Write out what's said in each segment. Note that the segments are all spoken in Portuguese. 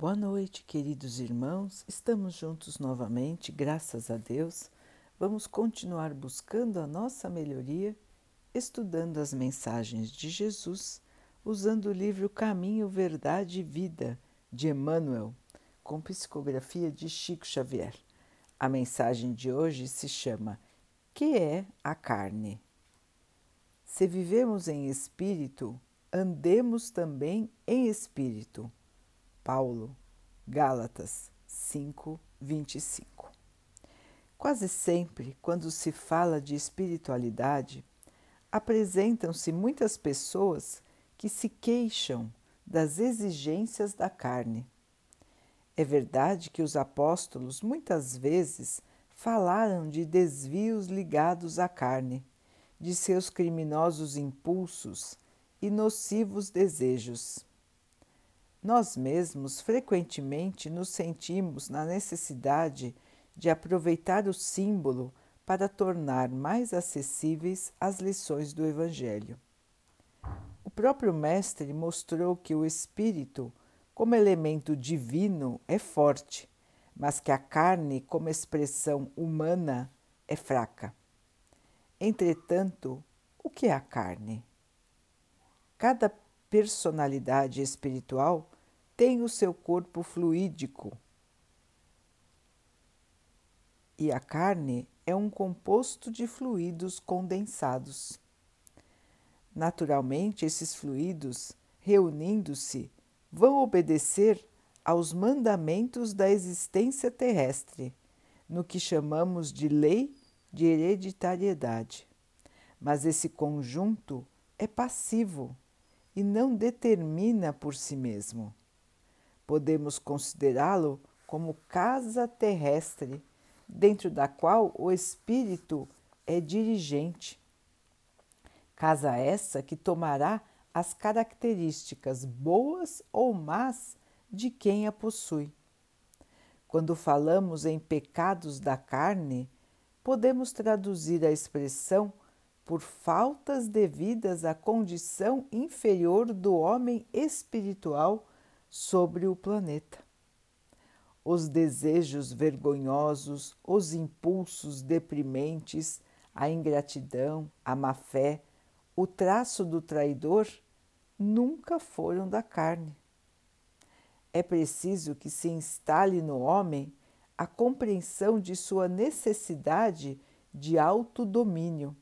Boa noite, queridos irmãos. Estamos juntos novamente, graças a Deus. Vamos continuar buscando a nossa melhoria, estudando as mensagens de Jesus, usando o livro Caminho, Verdade e Vida de Emmanuel, com psicografia de Chico Xavier. A mensagem de hoje se chama Que é a carne? Se vivemos em espírito, andemos também em espírito Paulo, Gálatas 5, 25. Quase sempre, quando se fala de espiritualidade, apresentam-se muitas pessoas que se queixam das exigências da carne. É verdade que os apóstolos muitas vezes falaram de desvios ligados à carne, de seus criminosos impulsos e nocivos desejos. Nós mesmos frequentemente nos sentimos na necessidade de aproveitar o símbolo para tornar mais acessíveis as lições do Evangelho. O próprio Mestre mostrou que o espírito, como elemento divino, é forte, mas que a carne, como expressão humana, é fraca. Entretanto, o que é a carne? Cada personalidade espiritual tem o seu corpo fluídico e a carne é um composto de fluidos condensados. Naturalmente, esses fluidos, reunindo-se, vão obedecer aos mandamentos da existência terrestre, no que chamamos de lei de hereditariedade. Mas esse conjunto é passivo e não determina por si mesmo. Podemos considerá-lo como casa terrestre, dentro da qual o espírito é dirigente. Casa essa que tomará as características boas ou más de quem a possui. Quando falamos em pecados da carne, podemos traduzir a expressão por faltas devidas à condição inferior do homem espiritual sobre o planeta. Os desejos vergonhosos, os impulsos deprimentes, a ingratidão, a má-fé, o traço do traidor nunca foram da carne. É preciso que se instale no homem a compreensão de sua necessidade de autodomínio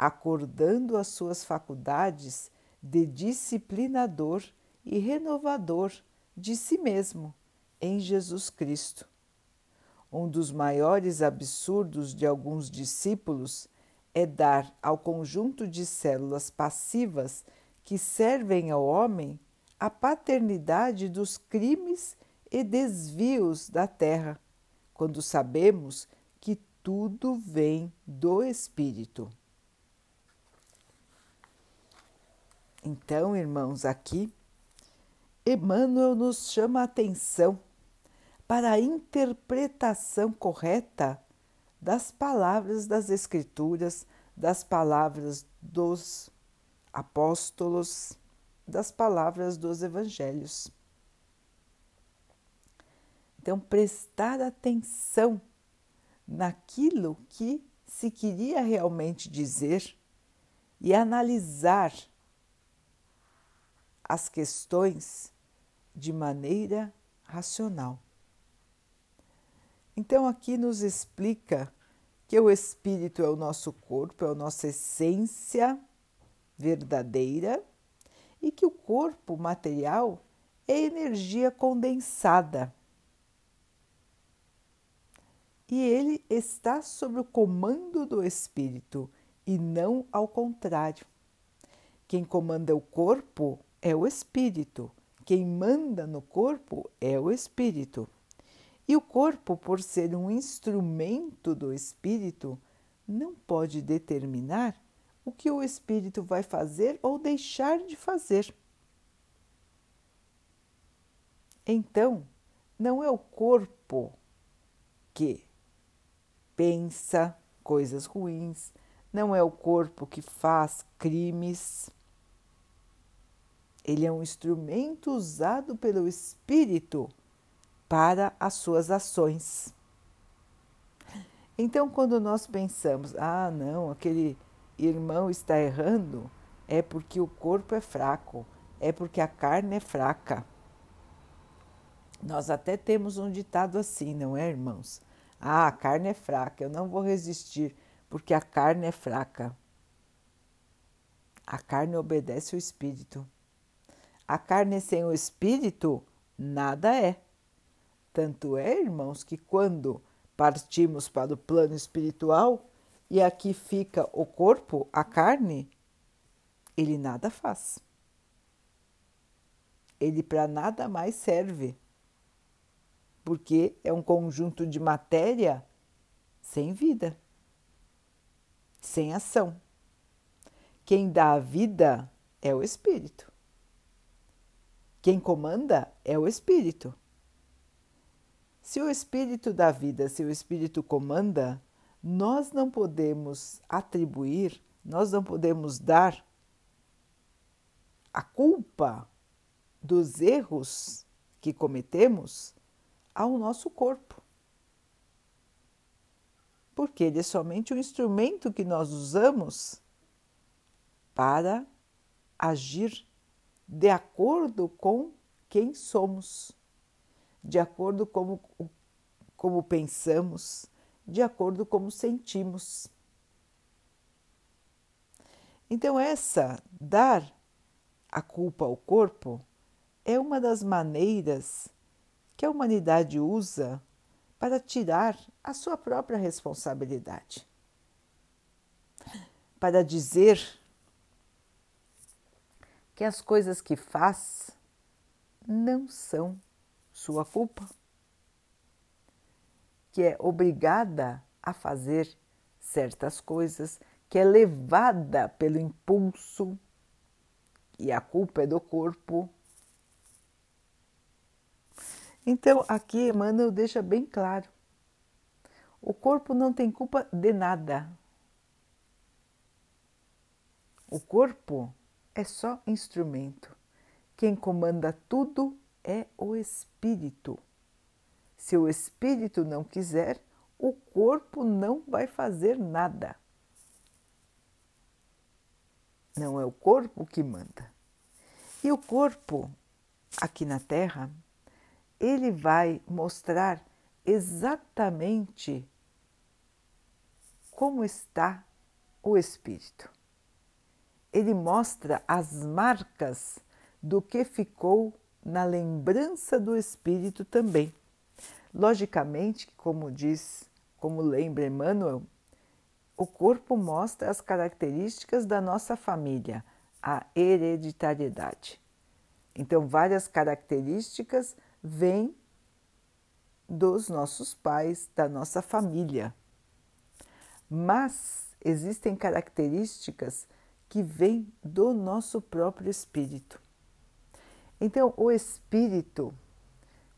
acordando as suas faculdades de disciplinador e renovador de si mesmo em Jesus Cristo. Um dos maiores absurdos de alguns discípulos é dar ao conjunto de células passivas que servem ao homem a paternidade dos crimes e desvios da terra, quando sabemos que tudo vem do Espírito. Então, irmãos, aqui Emmanuel nos chama a atenção para a interpretação correta das palavras das Escrituras, das palavras dos apóstolos, das palavras dos evangelhos. Então, prestar atenção naquilo que se queria realmente dizer e analisar as questões de maneira racional. Então, aqui nos explica que o espírito é o nosso corpo, é a nossa essência verdadeira e que o corpo material é energia condensada. E ele está sob o comando do espírito e não ao contrário. Quem comanda o corpo é o espírito. Quem manda no corpo é o espírito. E o corpo, por ser um instrumento do espírito, não pode determinar o que o espírito vai fazer ou deixar de fazer. Então, não é o corpo que pensa coisas ruins, não é o corpo que faz crimes Ele é um instrumento usado pelo espírito para as suas ações. Então, quando nós pensamos, ah, não, aquele irmão está errando, é porque o corpo é fraco, é porque a carne é fraca. Nós até temos um ditado assim, não é, irmãos? Ah, a carne é fraca, eu não vou resistir, porque a carne é fraca. A carne obedece o espírito. A carne sem o espírito nada é. Tanto é, irmãos, que quando partimos para o plano espiritual e aqui fica o corpo, a carne, ele nada faz. Ele para nada mais serve porque é um conjunto de matéria sem vida, sem ação. Quem dá a vida é o espírito. Quem comanda é o espírito. Se o espírito dá vida, se o espírito comanda, nós não podemos atribuir, nós não podemos dar a culpa dos erros que cometemos ao nosso corpo. Porque ele é somente um instrumento que nós usamos para agir de acordo com quem somos, de acordo com como, como pensamos, de acordo com como sentimos. Então, essa dar a culpa ao corpo é uma das maneiras que a humanidade usa para tirar a sua própria responsabilidade. Para dizer que as coisas que faz não são sua culpa, que é obrigada a fazer certas coisas, que é levada pelo impulso e a culpa é do corpo então, aqui Emmanuel deixa bem claro: o corpo não tem culpa de nada. O corpo é só instrumento. Quem comanda tudo é o espírito. Se o espírito não quiser, o corpo não vai fazer nada. Não é o corpo que manda. E o corpo, aqui na Terra, ele vai mostrar exatamente como está o espírito. Ele mostra as marcas do que ficou na lembrança do espírito também. Logicamente, como diz, como lembra Emmanuel, o corpo mostra as características da nossa família, a hereditariedade. Então, várias características vem dos nossos pais, da nossa família. Mas existem características que vêm do nosso próprio espírito. Então, o espírito,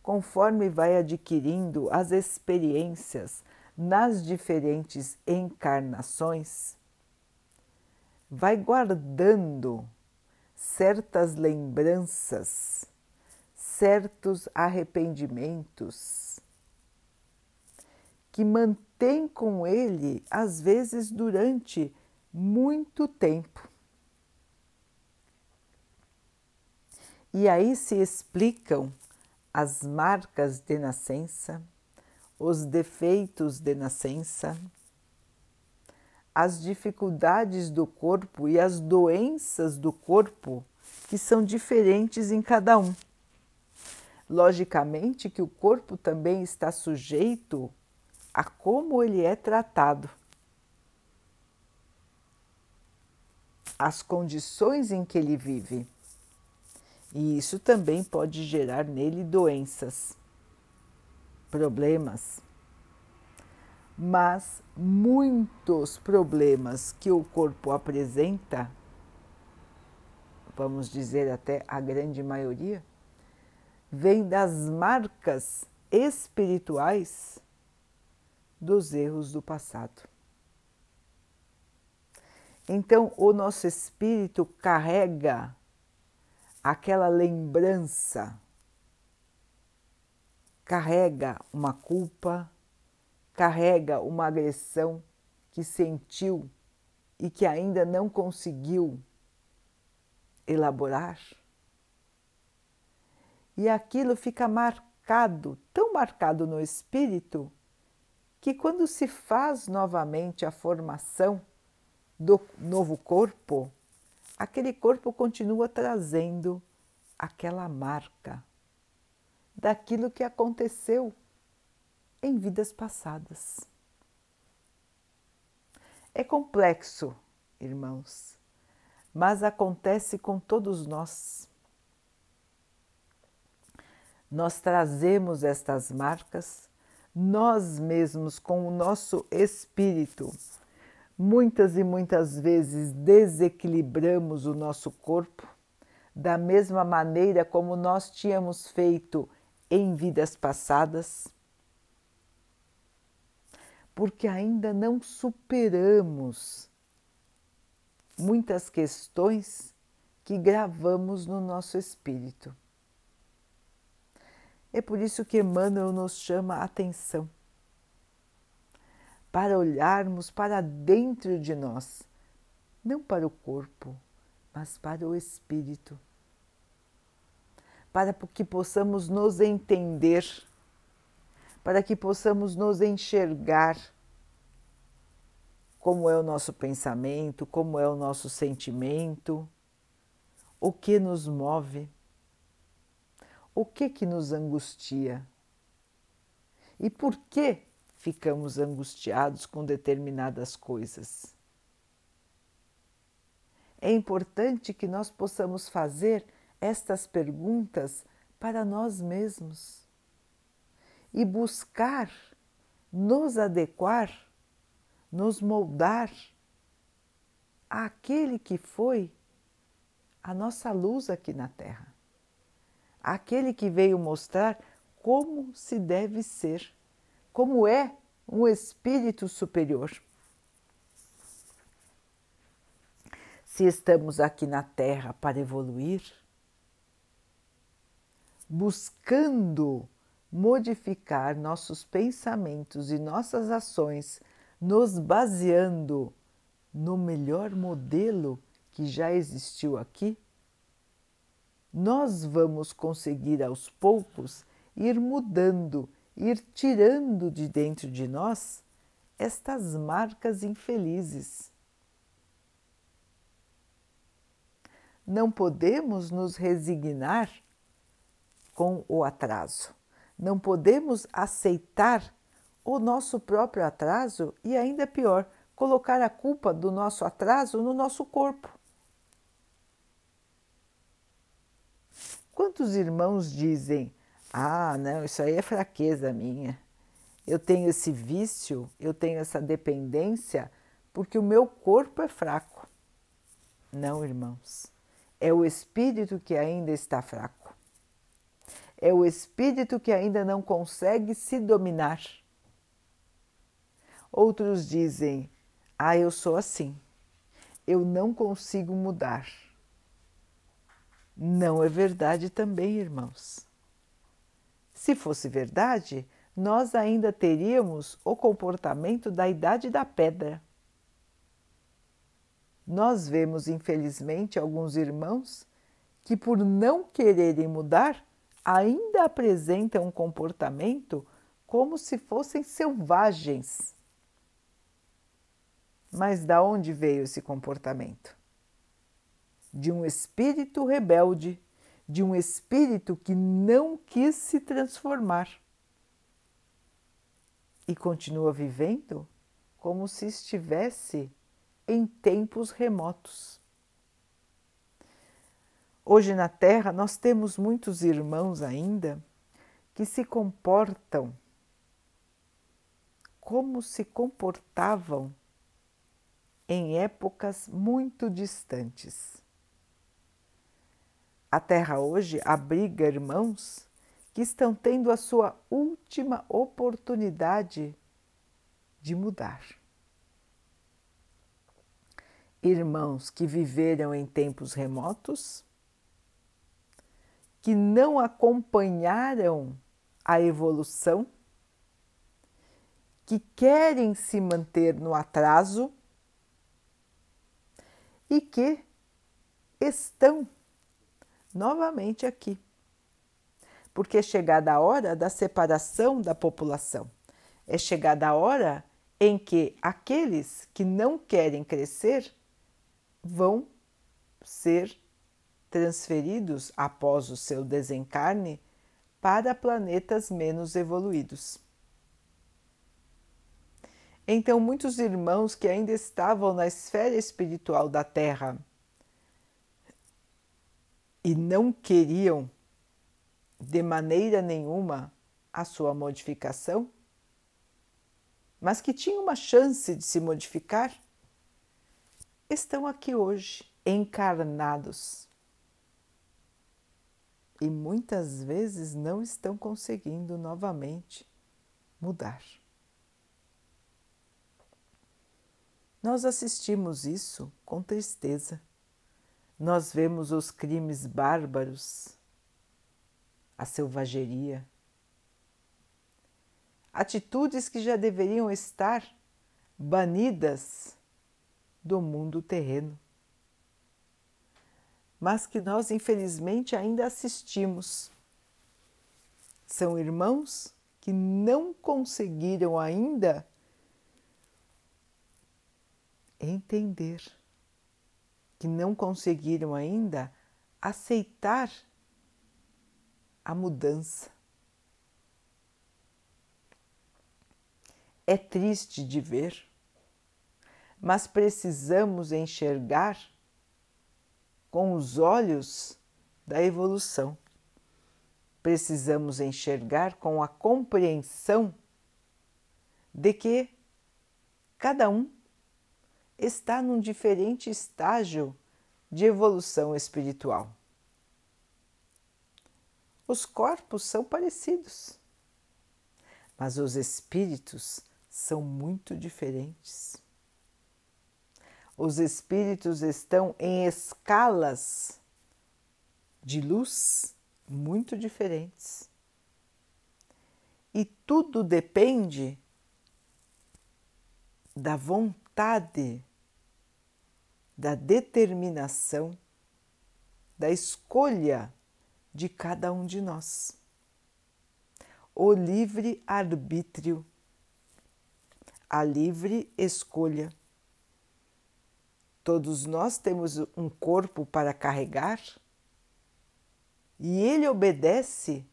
conforme vai adquirindo as experiências nas diferentes encarnações, vai guardando certas lembranças certos arrependimentos que mantém com ele, às vezes durante muito tempo. E aí se explicam as marcas de nascença, os defeitos de nascença, as dificuldades do corpo e as doenças do corpo que são diferentes em cada um. Logicamente que o corpo também está sujeito a como ele é tratado, as condições em que ele vive. E isso também pode gerar nele doenças, problemas. Mas muitos problemas que o corpo apresenta, vamos dizer até a grande maioria, vem das marcas espirituais dos erros do passado. Então, o nosso espírito carrega aquela lembrança carrega uma culpa, carrega uma agressão que sentiu e que ainda não conseguiu elaborar. E aquilo fica marcado, tão marcado no espírito, que quando se faz novamente a formação do novo corpo, aquele corpo continua trazendo aquela marca daquilo que aconteceu em vidas passadas. É complexo, irmãos, mas acontece com todos nós. Nós trazemos estas marcas, nós mesmos, com o nosso espírito. Muitas e muitas vezes desequilibramos o nosso corpo da mesma maneira como nós tínhamos feito em vidas passadas porque ainda não superamos muitas questões que gravamos no nosso espírito. É por isso que Emmanuel nos chama a atenção para olharmos para dentro de nós, não para o corpo, mas para o espírito, para que possamos nos entender para que possamos nos enxergar como é o nosso pensamento, como é o nosso sentimento, o que nos move, o que que nos angustia e por que ficamos angustiados com determinadas coisas. É importante que nós possamos fazer estas perguntas para nós mesmos e buscar nos adequar, nos moldar àquele que foi a nossa luz aqui na Terra, aquele que veio mostrar como se deve ser, como é um espírito superior. Se estamos aqui na Terra para evoluir, buscando modificar nossos pensamentos e nossas ações, nos baseando no melhor modelo que já existiu aqui, nós vamos conseguir aos poucos ir mudando, ir tirando de dentro de nós estas marcas infelizes. Não podemos nos resignar com o atraso não podemos aceitar o nosso próprio atraso e, ainda pior, colocar a culpa do nosso atraso no nosso corpo. Quantos irmãos dizem: Ah, não, isso aí é fraqueza minha. Eu tenho esse vício, eu tenho essa dependência porque o meu corpo é fraco. Não, irmãos, é o espírito que ainda está fraco é o espírito que ainda não consegue se dominar. Outros dizem: Ah, eu sou assim, eu não consigo mudar. Não é verdade também, irmãos. Se fosse verdade, nós ainda teríamos o comportamento da idade da pedra. Nós vemos, infelizmente, alguns irmãos que, por não quererem mudar, ainda apresentam um comportamento como se fossem selvagens. Mas da onde veio esse comportamento? De um espírito rebelde, de um espírito que não quis se transformar e continua vivendo como se estivesse em tempos remotos. Hoje na Terra nós temos muitos irmãos ainda que se comportam como se comportavam em épocas muito distantes. A Terra hoje abriga irmãos que estão tendo a sua última oportunidade de mudar. Irmãos que viveram em tempos remotos que não acompanharam a evolução, que querem se manter no atraso e que estão novamente aqui. Porque é chegada a hora da separação da população, é chegada a hora em que aqueles que não querem crescer vão ser transferidos após o seu desencarne para planetas menos evoluídos. Então, muitos irmãos que ainda estavam na esfera espiritual da Terra e não queriam de maneira nenhuma a sua modificação, mas que tinham uma chance de se modificar, estão aqui hoje, encarnados. E muitas vezes não estão conseguindo novamente mudar. Nós assistimos isso com tristeza. Nós vemos os crimes bárbaros, a selvageria, atitudes que já deveriam estar banidas do mundo terreno, mas que nós infelizmente ainda assistimos. São irmãos que não conseguiram ainda entender que não conseguiram ainda aceitar a mudança. É triste de ver, mas precisamos enxergar com os olhos da evolução. Precisamos enxergar com a compreensão de que cada um está num diferente estágio de evolução espiritual. Os corpos são parecidos, mas os espíritos são muito diferentes. Os espíritos estão em escalas de luz muito diferentes. E tudo depende da vontade da determinação, da escolha de cada um de nós. O livre arbítrio, a livre escolha. Todos nós temos um corpo para carregar e ele obedece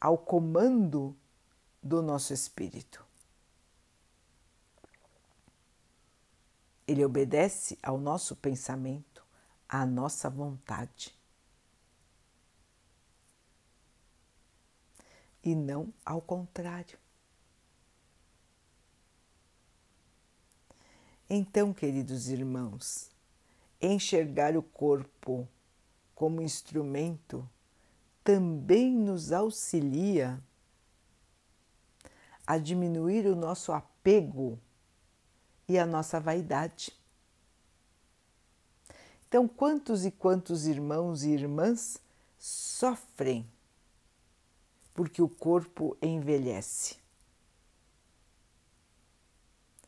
ao comando do nosso espírito. Ele obedece ao nosso pensamento, à nossa vontade. E não ao contrário. Então, queridos irmãos, enxergar o corpo como instrumento também nos auxilia a diminuir o nosso apego e a nossa vaidade. Então, quantos e quantos irmãos e irmãs sofrem porque o corpo envelhece?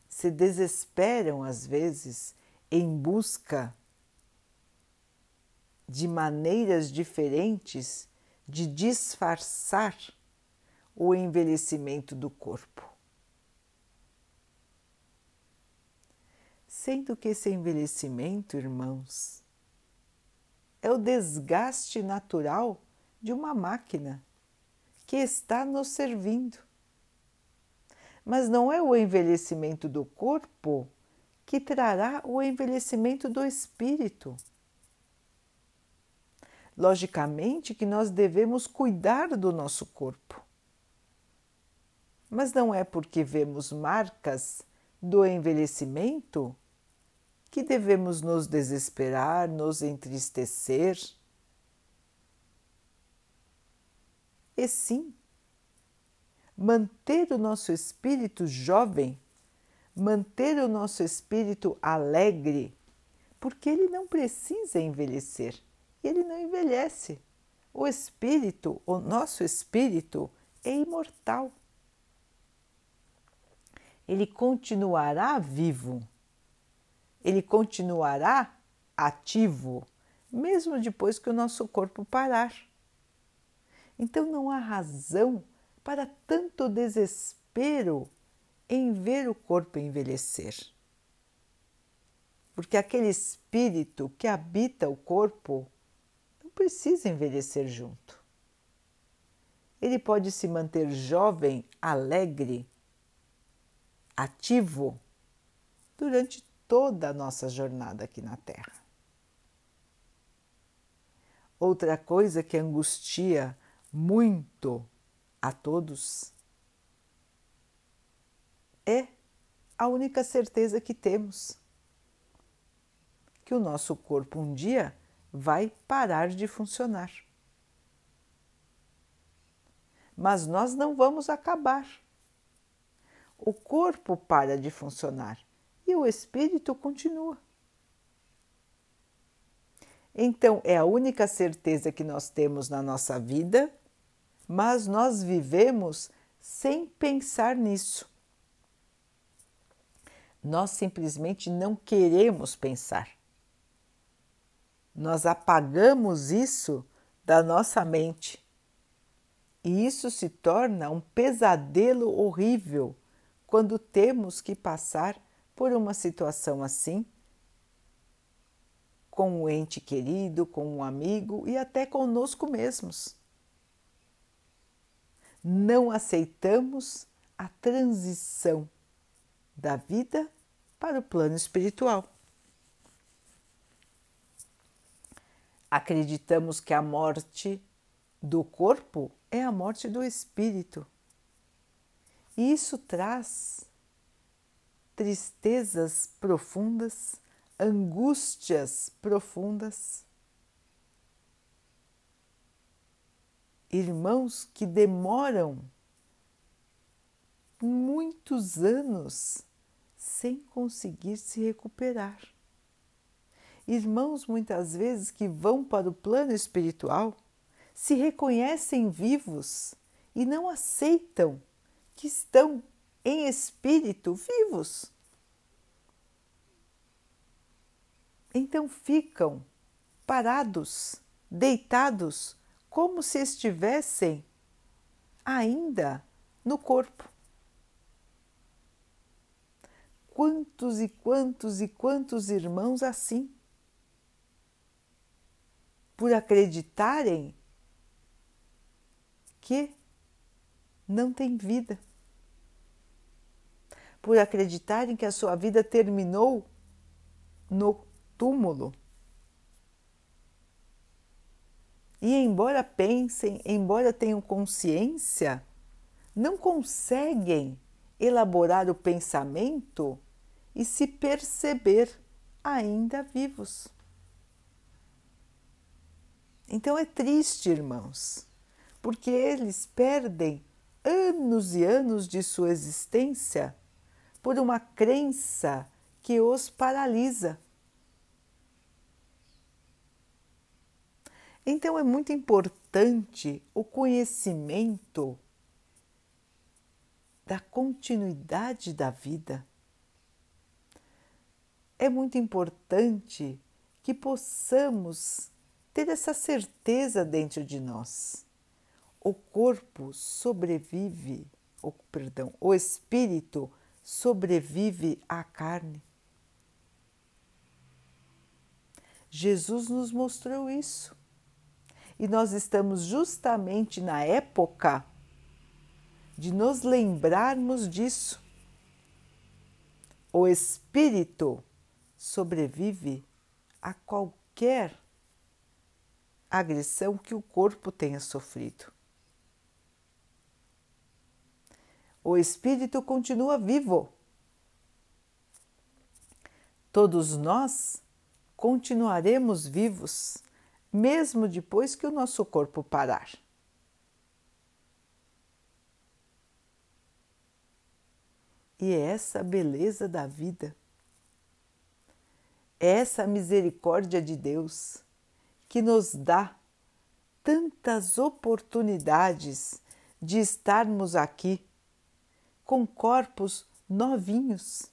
Se desesperam às vezes em busca de maneiras diferentes de disfarçar o envelhecimento do corpo. Sendo que esse envelhecimento, irmãos, é o desgaste natural de uma máquina que está nos servindo. Mas não é o envelhecimento do corpo que trará o envelhecimento do espírito. Logicamente que nós devemos cuidar do nosso corpo. Mas não é porque vemos marcas do envelhecimento que devemos nos desesperar, nos entristecer. E sim, manter o nosso espírito jovem, manter o nosso espírito alegre, porque ele não precisa envelhecer, ele não envelhece. O espírito, o nosso espírito, é imortal. Ele continuará vivo, ele continuará ativo, mesmo depois que o nosso corpo parar. Então não há razão para tanto desespero em ver o corpo envelhecer. Porque aquele espírito que habita o corpo não precisa envelhecer junto. Ele pode se manter jovem, alegre, ativo durante toda a nossa jornada aqui na Terra. Outra coisa que angustia muito a todos é a única certeza que temos que o nosso corpo um dia vai parar de funcionar. Mas nós não vamos acabar. O corpo para de funcionar e o espírito continua. Então, é a única certeza que nós temos na nossa vida, mas nós vivemos sem pensar nisso. Nós simplesmente não queremos pensar. Nós apagamos isso da nossa mente. E isso se torna um pesadelo horrível quando temos que passar por uma situação assim com um ente querido, com um amigo e até conosco mesmos. Não aceitamos a transição da vida para o plano espiritual. Acreditamos que a morte do corpo é a morte do espírito. E isso traz tristezas profundas, angústias profundas. Irmãos que demoram muitos anos sem conseguir se recuperar. Irmãos, muitas vezes, que vão para o plano espiritual, se reconhecem vivos e não aceitam que estão em espírito vivos. Então ficam parados, deitados, como se estivessem ainda no corpo. Quantos e quantos e quantos irmãos assim? Por acreditarem que não tem vida por acreditarem que a sua vida terminou no túmulo. E embora pensem, embora tenham consciência, não conseguem elaborar o pensamento e se perceber ainda vivos. Então é triste, irmãos, porque eles perdem anos e anos de sua existência por uma crença que os paralisa. Então é muito importante o conhecimento da continuidade da vida. É muito importante que possamos ter essa certeza dentro de nós. O corpo sobrevive, o perdão, o espírito sobrevive à carne. Jesus nos mostrou isso. E nós estamos justamente na época de nos lembrarmos disso. O espírito sobrevive a qualquer agressão que o corpo tenha sofrido. O espírito continua vivo. Todos nós continuaremos vivos, mesmo depois que o nosso corpo parar. E é essa beleza da vida, é essa misericórdia de Deus que nos dá tantas oportunidades de estarmos aqui com corpos novinhos,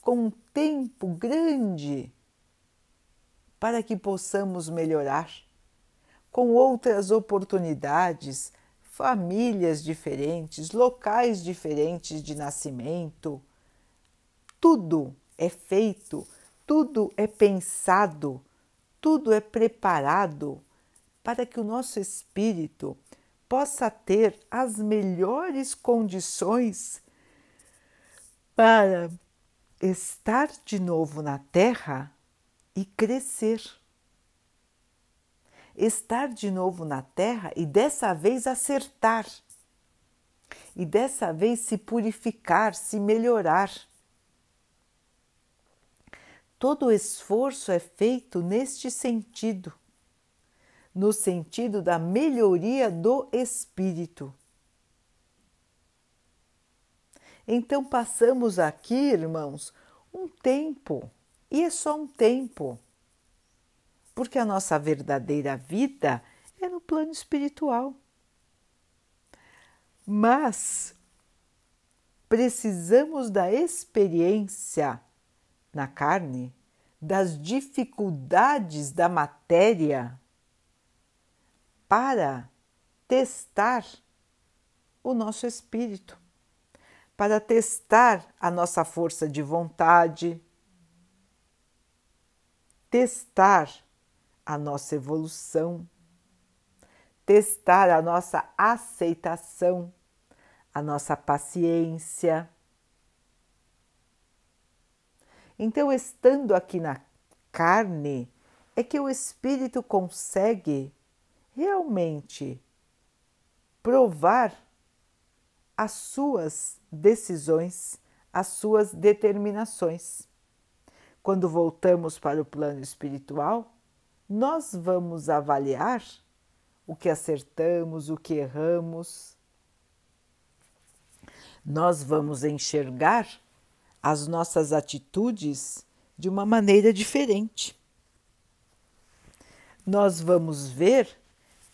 com um tempo grande para que possamos melhorar, com outras oportunidades, famílias diferentes, locais diferentes de nascimento. Tudo é feito, tudo é pensado, tudo é preparado para que o nosso espírito possa ter as melhores condições para estar de novo na Terra e crescer. Estar de novo na Terra e dessa vez acertar. E dessa vez se purificar, se melhorar. Todo esforço é feito neste sentido no sentido da melhoria do espírito. Então passamos aqui, irmãos, um tempo, e é só um tempo, porque a nossa verdadeira vida é no plano espiritual. Mas precisamos da experiência na carne, das dificuldades da matéria para testar o nosso espírito, para testar a nossa força de vontade, testar a nossa evolução, testar a nossa aceitação, a nossa paciência. Então, estando aqui na carne, é que o espírito consegue realmente provar as suas decisões, as suas determinações. Quando voltamos para o plano espiritual, nós vamos avaliar o que acertamos, o que erramos. Nós vamos enxergar as nossas atitudes de uma maneira diferente. Nós vamos ver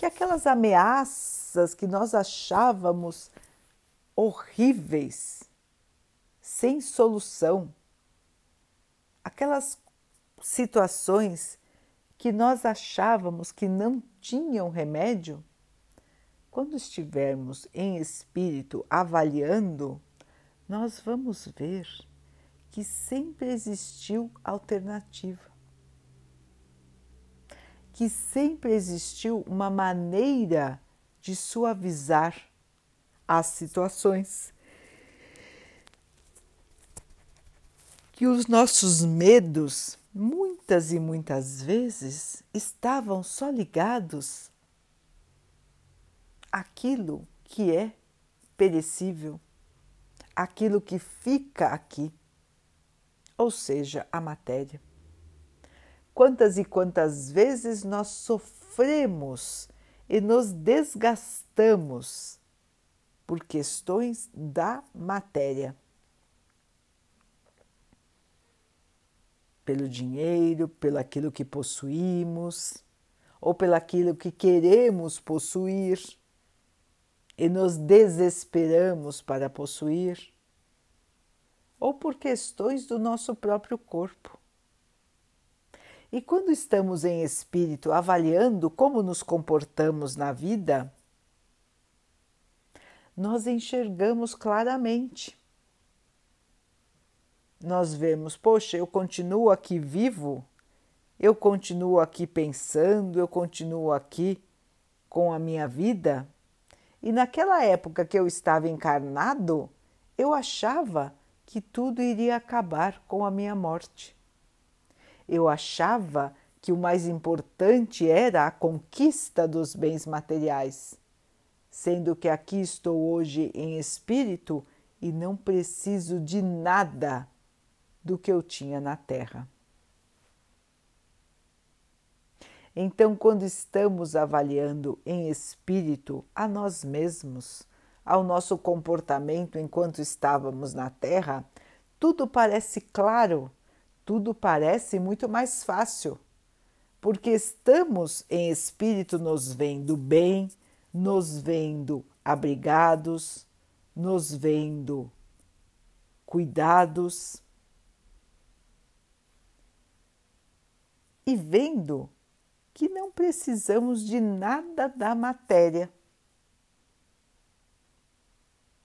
que aquelas ameaças que nós achávamos horríveis, sem solução, aquelas situações que nós achávamos que não tinham remédio, quando estivermos em espírito avaliando, nós vamos ver que sempre existiu alternativa que sempre existiu uma maneira de suavizar as situações. Que os nossos medos, muitas e muitas vezes, estavam só ligados àquilo que é perecível, aquilo que fica aqui, ou seja, a matéria. Quantas e quantas vezes nós sofremos e nos desgastamos por questões da matéria. Pelo dinheiro, pelo aquilo que possuímos, ou pelo aquilo que queremos possuir e nos desesperamos para possuir, ou por questões do nosso próprio corpo. E quando estamos em espírito avaliando como nos comportamos na vida, nós enxergamos claramente. Nós vemos, poxa, eu continuo aqui vivo, eu continuo aqui pensando, eu continuo aqui com a minha vida. E naquela época que eu estava encarnado, eu achava que tudo iria acabar com a minha morte eu achava que o mais importante era a conquista dos bens materiais, sendo que aqui estou hoje em espírito e não preciso de nada do que eu tinha na Terra. Então, quando estamos avaliando em espírito a nós mesmos, ao nosso comportamento enquanto estávamos na Terra, tudo parece claro tudo parece muito mais fácil, porque estamos em espírito nos vendo bem, nos vendo abrigados, nos vendo cuidados e vendo que não precisamos de nada da matéria.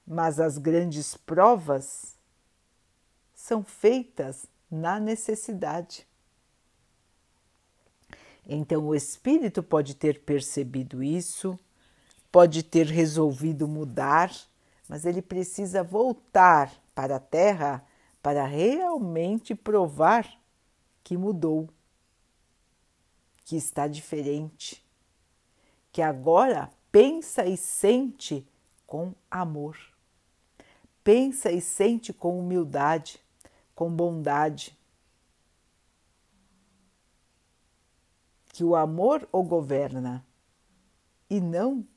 Mas as grandes provas são feitas na necessidade. Então, o espírito pode ter percebido isso, pode ter resolvido mudar, mas ele precisa voltar para a Terra para realmente provar que mudou, que está diferente, que agora pensa e sente com amor, pensa e sente com humildade, com bondade que o amor o governa e não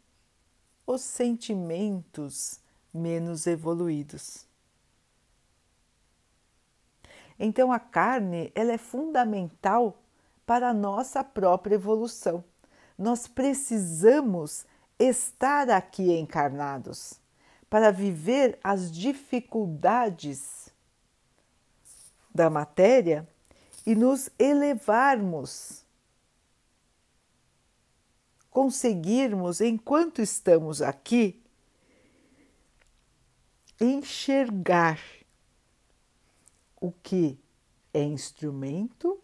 os sentimentos menos evoluídos. Então a carne, ela é fundamental para a nossa própria evolução. Nós precisamos estar aqui encarnados para viver as dificuldades da matéria e nos elevarmos conseguirmos, enquanto estamos aqui, enxergar o que é instrumento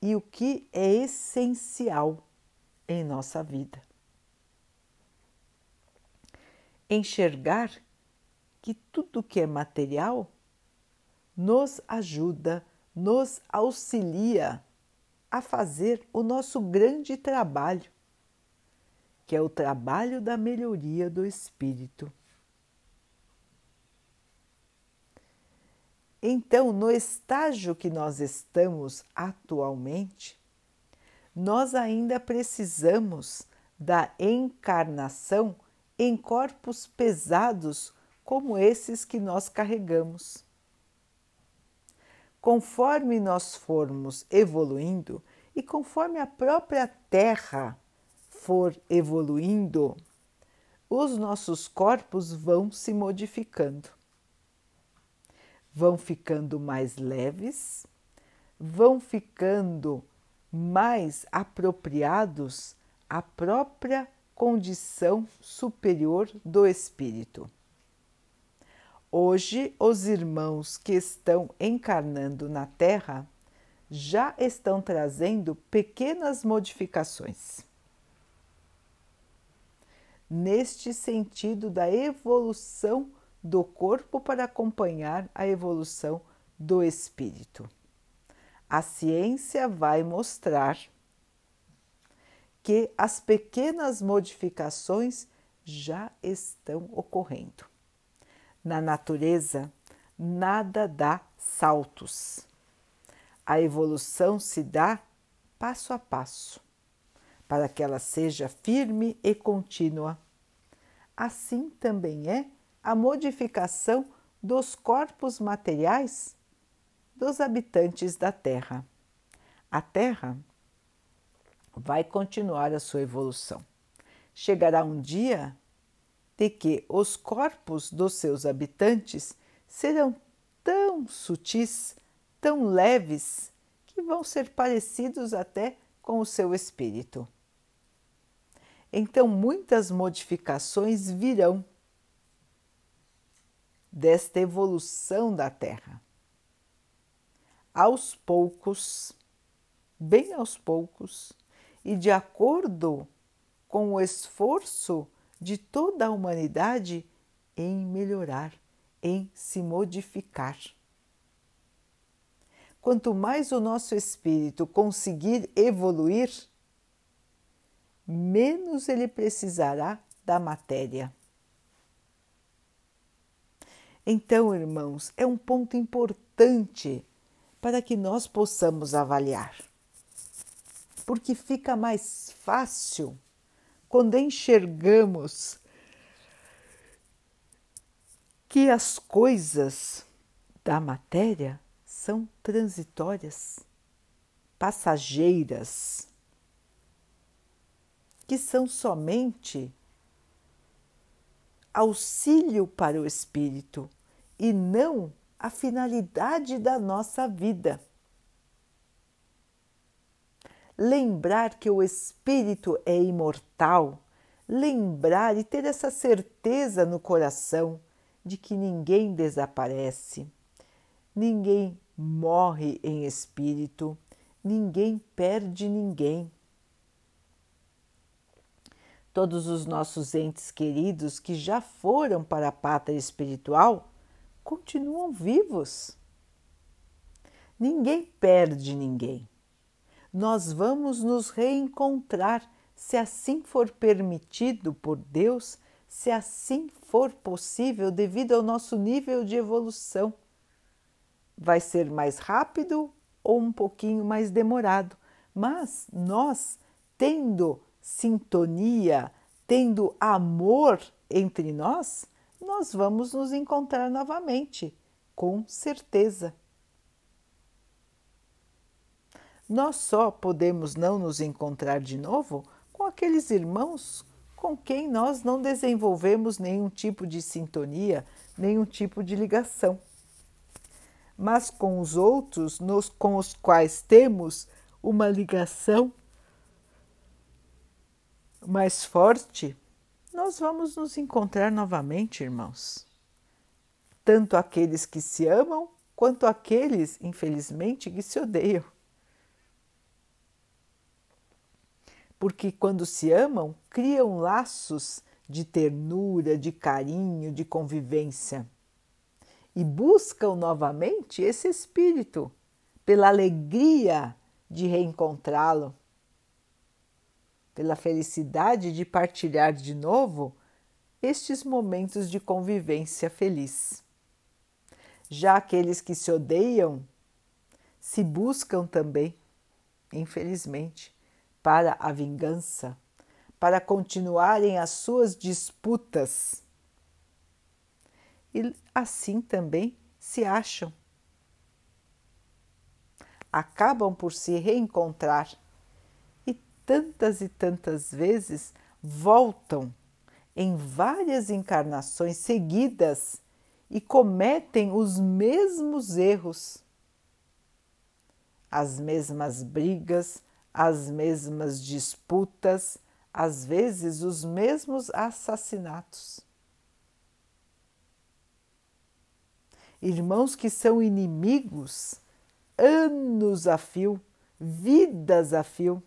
e o que é essencial em nossa vida. Enxergar que tudo que é material nos ajuda, nos auxilia a fazer o nosso grande trabalho, que é o trabalho da melhoria do espírito. Então, no estágio que nós estamos atualmente, nós ainda precisamos da encarnação em corpos pesados como esses que nós carregamos. Conforme nós formos evoluindo e conforme a própria Terra for evoluindo, os nossos corpos vão se modificando. Vão ficando mais leves, vão ficando mais apropriados à própria condição superior do espírito. Hoje, os irmãos que estão encarnando na Terra já estão trazendo pequenas modificações. Neste sentido da evolução do corpo para acompanhar a evolução do espírito. A ciência vai mostrar que as pequenas modificações já estão ocorrendo. Na natureza, nada dá saltos. A evolução se dá passo a passo, para que ela seja firme e contínua. Assim também é a modificação dos corpos materiais dos habitantes da Terra. A Terra vai continuar a sua evolução. Chegará um dia de que os corpos dos seus habitantes serão tão sutis, tão leves, que vão ser parecidos até com o seu espírito. Então, muitas modificações virão desta evolução da Terra. Aos poucos, bem aos poucos, e de acordo com o esforço de toda a humanidade em melhorar, em se modificar. Quanto mais o nosso espírito conseguir evoluir, menos ele precisará da matéria. Então, irmãos, é um ponto importante para que nós possamos avaliar, porque fica mais fácil quando enxergamos que as coisas da matéria são transitórias, passageiras, que são somente auxílio para o espírito e não a finalidade da nossa vida. Lembrar que o espírito é imortal, lembrar e ter essa certeza no coração de que ninguém desaparece, ninguém morre em espírito, ninguém perde ninguém. Todos os nossos entes queridos que já foram para a pátria espiritual continuam vivos. Ninguém perde ninguém. Nós vamos nos reencontrar se assim for permitido por Deus, se assim for possível devido ao nosso nível de evolução. Vai ser mais rápido ou um pouquinho mais demorado, mas nós, tendo sintonia, tendo amor entre nós, nós vamos nos encontrar novamente, com certeza. Nós só podemos não nos encontrar de novo com aqueles irmãos com quem nós não desenvolvemos nenhum tipo de sintonia, nenhum tipo de ligação. Mas com os outros nos, com os quais temos uma ligação mais forte, nós vamos nos encontrar novamente, irmãos. Tanto aqueles que se amam, quanto aqueles, infelizmente, que se odeiam. Porque quando se amam, criam laços de ternura, de carinho, de convivência. E buscam novamente esse espírito, pela alegria de reencontrá-lo pela felicidade de partilhar de novo estes momentos de convivência feliz. Já aqueles que se odeiam se buscam também, infelizmente, para a vingança, para continuarem as suas disputas. E assim também se acham. Acabam por se reencontrar tantas e tantas vezes voltam em várias encarnações seguidas e cometem os mesmos erros, as mesmas brigas, as mesmas disputas, às vezes os mesmos assassinatos. Irmãos que são inimigos anos a fio, vidas a fio,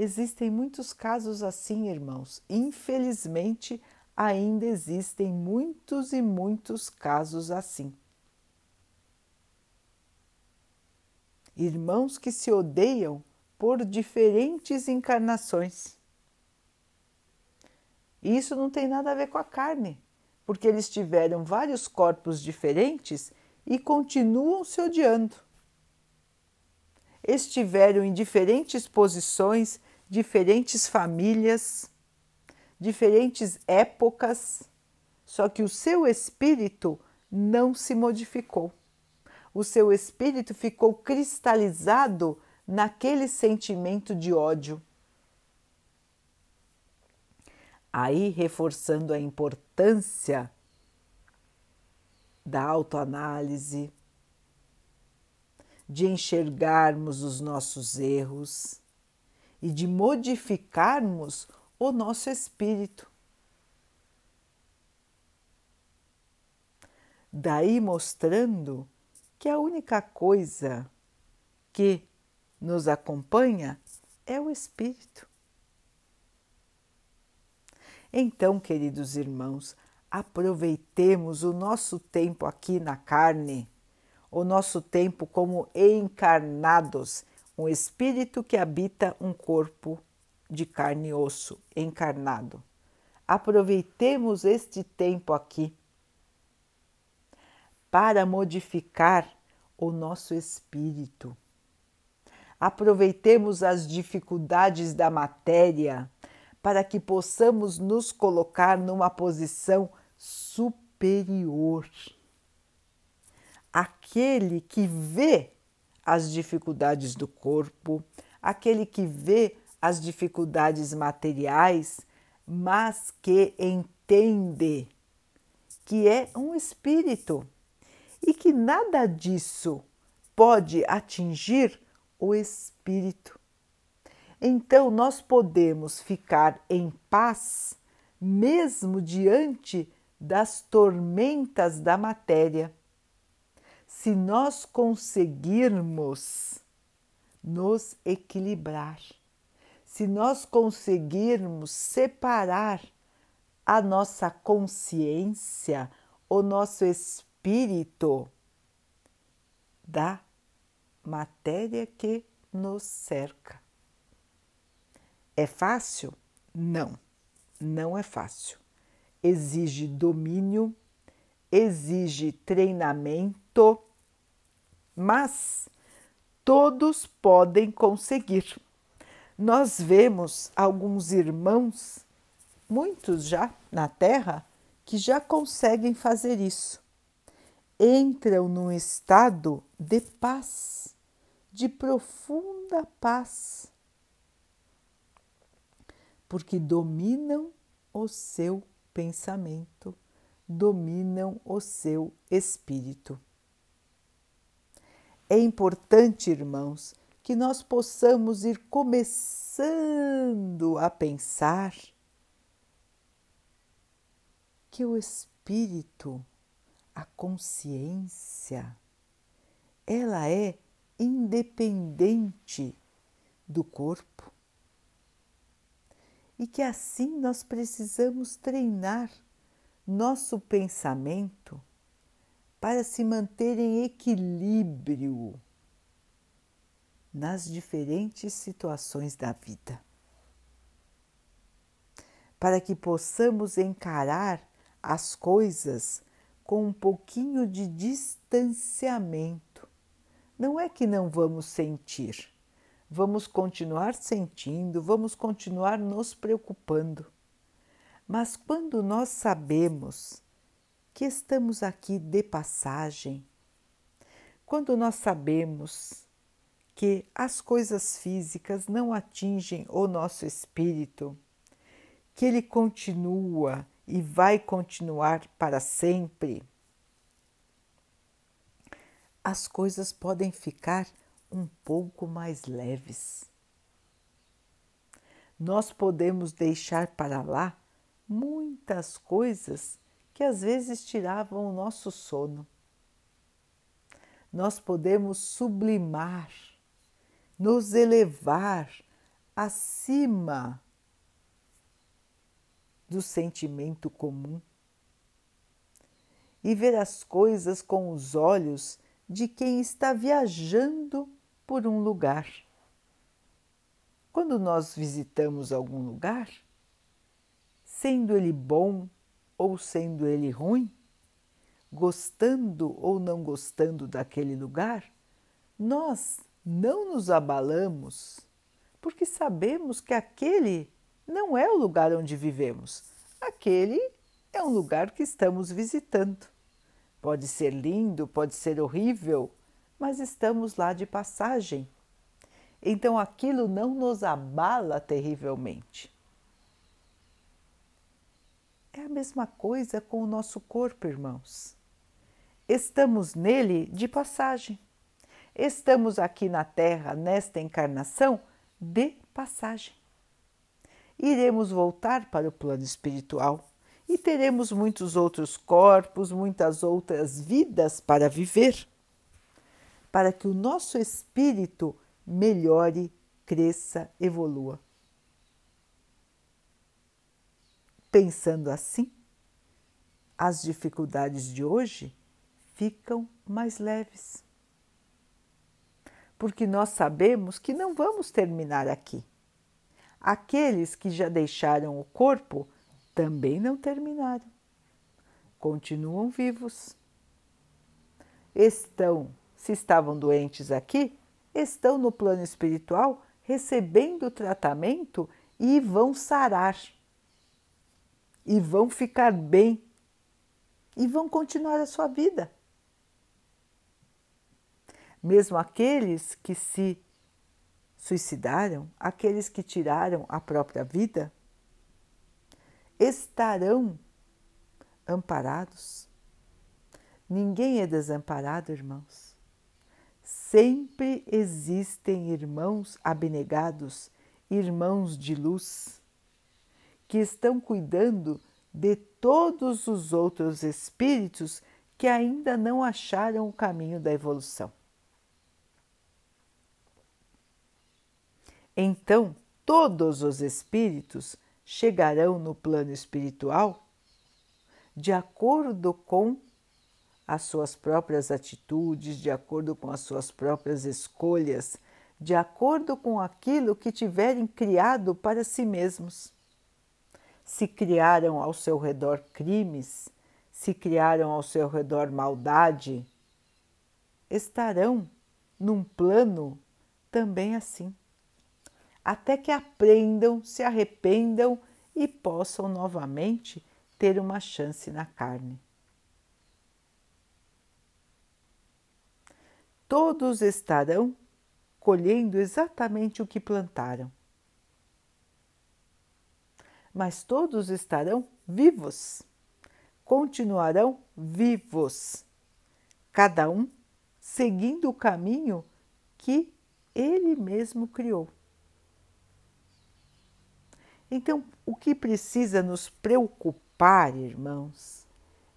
Existem muitos casos assim, irmãos. Infelizmente, ainda existem muitos e muitos casos assim. Irmãos que se odeiam por diferentes encarnações. Isso não tem nada a ver com a carne, porque eles tiveram vários corpos diferentes e continuam se odiando. Estiveram em diferentes posições diferentes famílias, diferentes épocas, só que o seu espírito não se modificou. O seu espírito ficou cristalizado naquele sentimento de ódio. Aí, reforçando a importância da autoanálise, de enxergarmos os nossos erros, e de modificarmos o nosso espírito. Daí mostrando que a única coisa que nos acompanha é o espírito. Então, queridos irmãos, aproveitemos o nosso tempo aqui na carne, o nosso tempo como encarnados um espírito que habita um corpo de carne e osso encarnado. Aproveitemos este tempo aqui para modificar o nosso espírito. Aproveitemos as dificuldades da matéria para que possamos nos colocar numa posição superior. Aquele que vê as dificuldades do corpo, aquele que vê as dificuldades materiais, mas que entende que é um espírito e que nada disso pode atingir o espírito. Então, nós podemos ficar em paz mesmo diante das tormentas da matéria, se nós conseguirmos nos equilibrar, se nós conseguirmos separar a nossa consciência, o nosso espírito da matéria que nos cerca. É fácil? Não, não é fácil. Exige domínio, exige treinamento, mas todos podem conseguir. Nós vemos alguns irmãos, muitos já na Terra, que já conseguem fazer isso. Entram num estado de paz, de profunda paz porque dominam o seu pensamento, dominam o seu espírito. É importante, irmãos, que nós possamos ir começando a pensar que o espírito, a consciência, ela é independente do corpo e que assim nós precisamos treinar nosso pensamento para se manter em equilíbrio nas diferentes situações da vida. Para que possamos encarar as coisas com um pouquinho de distanciamento. Não é que não vamos sentir, vamos continuar sentindo, vamos continuar nos preocupando. Mas quando nós sabemos que estamos aqui de passagem, quando nós sabemos que as coisas físicas não atingem o nosso espírito, que ele continua e vai continuar para sempre, as coisas podem ficar um pouco mais leves. Nós podemos deixar para lá muitas coisas que às vezes tiravam o nosso sono. Nós podemos sublimar, nos elevar acima do sentimento comum e ver as coisas com os olhos de quem está viajando por um lugar. Quando nós visitamos algum lugar, sendo ele bom ou sendo ele ruim, gostando ou não gostando daquele lugar, nós não nos abalamos, porque sabemos que aquele não é o lugar onde vivemos, aquele é um lugar que estamos visitando. Pode ser lindo, pode ser horrível, mas estamos lá de passagem. Então aquilo não nos abala terrivelmente. É a mesma coisa com o nosso corpo, irmãos. Estamos nele de passagem. Estamos aqui na Terra, nesta encarnação, de passagem. Iremos voltar para o plano espiritual e teremos muitos outros corpos, muitas outras vidas para viver para que o nosso espírito melhore, cresça, evolua. Pensando assim, as dificuldades de hoje ficam mais leves. Porque nós sabemos que não vamos terminar aqui. Aqueles que já deixaram o corpo também não terminaram. Continuam vivos. Estão se estavam doentes aqui, estão no plano espiritual recebendo tratamento e vão sarar, e vão ficar bem, e vão continuar a sua vida. mesmo aqueles que se suicidaram, aqueles que tiraram a própria vida, estarão amparados. Ninguém é desamparado, irmãos. Sempre existem irmãos abnegados, irmãos de luz, que estão cuidando de todos os outros espíritos que ainda não acharam o caminho da evolução. Então, todos os espíritos chegarão no plano espiritual de acordo com as suas próprias atitudes, de acordo com as suas próprias escolhas, de acordo com aquilo que tiverem criado para si mesmos. Se criaram ao seu redor crimes, se criaram ao seu redor maldade, estarão num plano também assim, até que aprendam, se arrependam e possam novamente ter uma chance na carne. Todos estarão colhendo exatamente o que plantaram. Mas todos estarão vivos continuarão vivos, cada um seguindo o caminho que ele mesmo criou. Então, o que precisa nos preocupar, irmãos,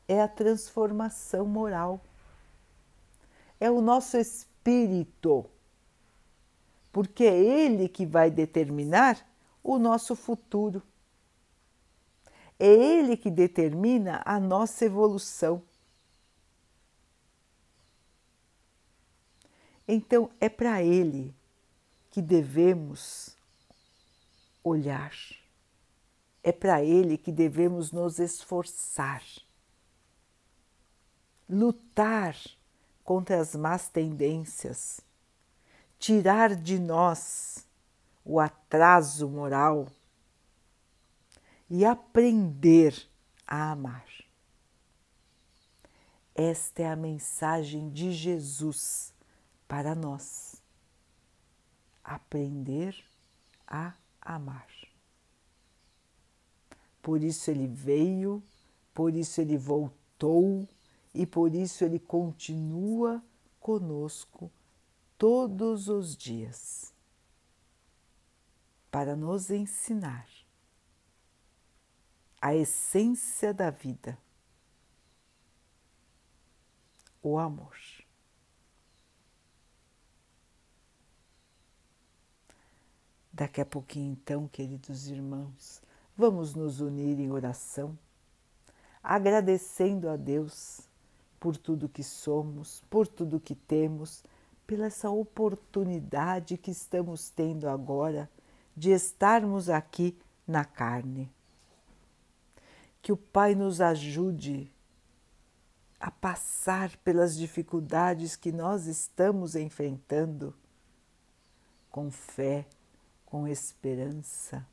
é a transformação moral. É o nosso espírito, porque é ele que vai determinar o nosso futuro. É Ele que determina a nossa evolução. Então, é para Ele que devemos olhar, é para Ele que devemos nos esforçar, lutar contra as más tendências, tirar de nós o atraso moral e aprender a amar. Esta é a mensagem de Jesus para nós. Aprender a amar. Por isso ele veio, por isso ele voltou e por isso ele continua conosco todos os dias para nos ensinar a essência da vida, o amor. Daqui a pouquinho, então, queridos irmãos, vamos nos unir em oração, agradecendo a Deus por tudo que somos, por tudo que temos, pela essa oportunidade que estamos tendo agora de estarmos aqui na carne. Que o Pai nos ajude a passar pelas dificuldades que nós estamos enfrentando com fé, com esperança,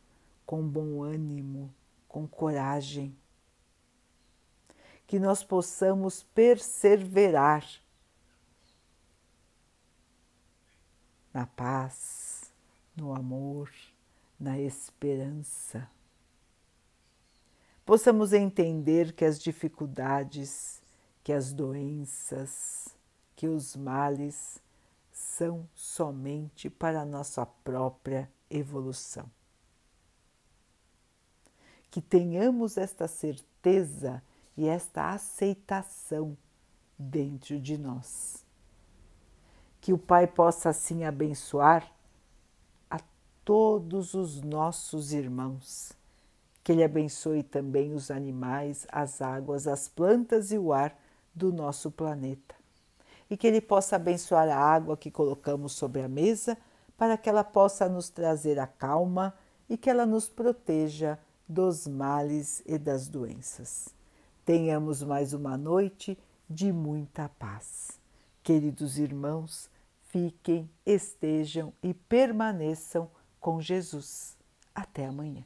com bom ânimo, com coragem. Que nós possamos perseverar na paz, no amor, na esperança possamos entender que as dificuldades, que as doenças, que os males são somente para a nossa própria evolução. Que tenhamos esta certeza e esta aceitação dentro de nós. Que o Pai possa assim abençoar a todos os nossos irmãos que Ele abençoe também os animais, as águas, as plantas e o ar do nosso planeta. E que Ele possa abençoar a água que colocamos sobre a mesa para que ela possa nos trazer a calma e que ela nos proteja dos males e das doenças. Tenhamos mais uma noite de muita paz. Queridos irmãos, fiquem, estejam e permaneçam com Jesus. Até amanhã.